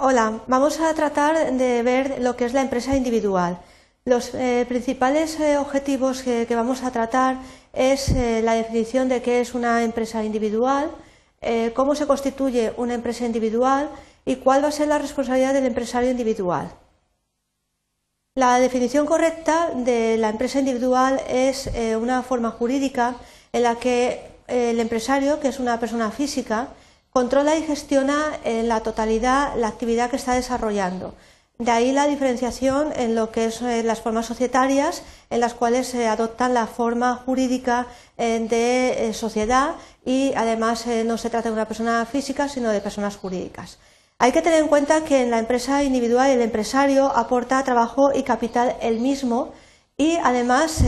Hola, vamos a tratar de ver lo que es la empresa individual. Los eh, principales eh, objetivos que, vamos a tratar es eh, la definición de qué es una empresa individual, cómo se constituye una empresa individual y cuál va a ser la responsabilidad del empresario individual. La definición correcta de la empresa individual es una forma jurídica en la que el empresario, que es una persona física, controla y gestiona en la totalidad la actividad que está desarrollando. De ahí la diferenciación en lo que son eh, las formas societarias, en las cuales se adopta la forma jurídica eh, de eh, sociedad y además no se trata de una persona física, sino de personas jurídicas. Hay que tener en cuenta que en la empresa individual el empresario aporta trabajo y capital él mismo y además,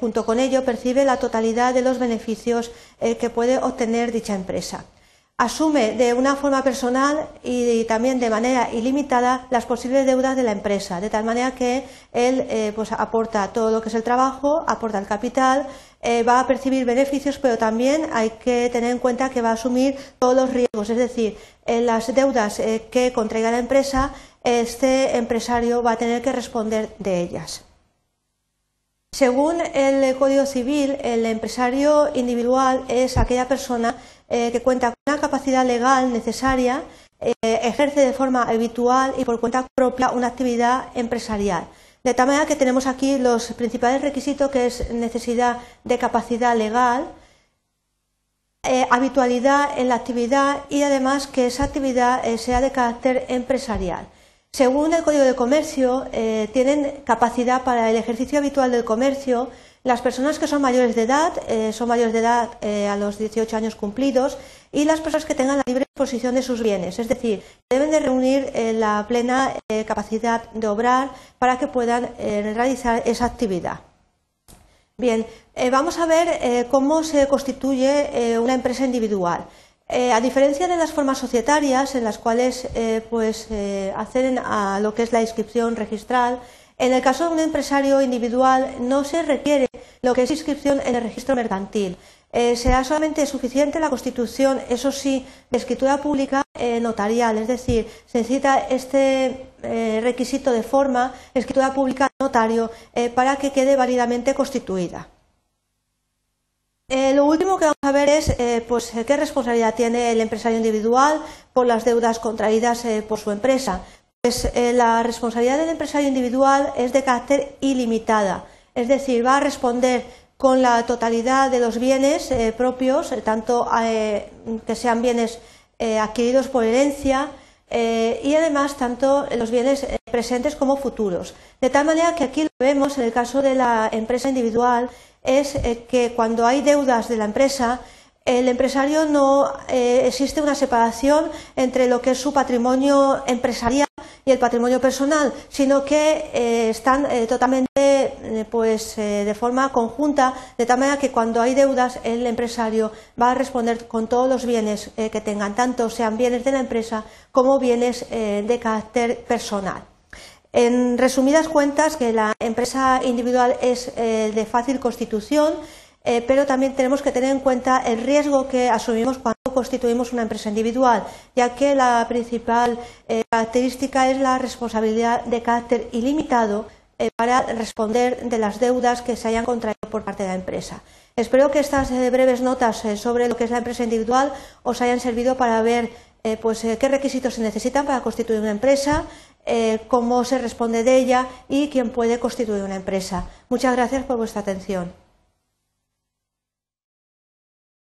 junto con ello, percibe la totalidad de los beneficios que puede obtener dicha empresa asume de una forma personal y también de manera ilimitada las posibles deudas de la empresa, de tal manera que él eh, pues aporta todo lo que es el trabajo, aporta el capital, eh, va a percibir beneficios, pero también hay que tener en cuenta que va a asumir todos los riesgos, es decir, en las deudas eh, que contraiga la empresa, este empresario va a tener que responder de ellas. Según el Código Civil, el empresario individual es aquella persona eh, que cuenta con una capacidad legal necesaria, eh, ejerce de forma habitual y por cuenta propia una actividad empresarial. De tal manera que tenemos aquí los principales requisitos que es necesidad de capacidad legal, eh, habitualidad en la actividad y además que esa actividad sea de carácter empresarial. Según el Código de Comercio, tienen capacidad para el ejercicio habitual del comercio las personas que son mayores de edad, eh, son mayores de edad eh, a los 18 años cumplidos, y las personas que tengan la libre disposición de sus bienes, es decir, deben de reunir la plena capacidad de obrar para que puedan realizar esa actividad. Bien, vamos a ver cómo se constituye una empresa individual. Eh, a diferencia de las formas societarias en las cuales eh, pues, eh, acceden a lo que es la inscripción registral, en el caso de un empresario individual no se requiere lo que es inscripción en el registro mercantil. será solamente suficiente la constitución, eso sí, de escritura pública notarial, es decir, se necesita este requisito de forma, escritura pública notario, para que quede válidamente constituida. Eh, lo último que vamos a ver es eh, pues, qué responsabilidad tiene el empresario individual por las deudas contraídas eh, por su empresa. Pues la responsabilidad del empresario individual es de carácter ilimitada, es decir, va a responder con la totalidad de los bienes propios, tanto que sean bienes adquiridos por herencia y además tanto los bienes presentes como futuros. De tal manera que aquí lo vemos en el caso de la empresa individual es eh, que cuando hay deudas de la empresa, el empresario no eh, existe una separación entre lo que es su patrimonio empresarial y el patrimonio personal, sino que eh, están totalmente pues de forma conjunta, de tal manera que cuando hay deudas el empresario va a responder con todos los bienes que tengan, tanto sean bienes de la empresa como bienes de carácter personal. En resumidas cuentas, que la empresa individual es eh, de fácil constitución, eh, pero también tenemos que tener en cuenta el riesgo que asumimos cuando constituimos una empresa individual, ya que la principal eh, característica es la responsabilidad de carácter ilimitado para responder de las deudas que se hayan contraído por parte de la empresa. Espero que estas breves notas sobre lo que es la empresa individual os hayan servido para ver pues, qué requisitos se necesitan para constituir una empresa, eh, cómo se responde de ella y quién puede constituir una empresa. Muchas gracias por vuestra atención.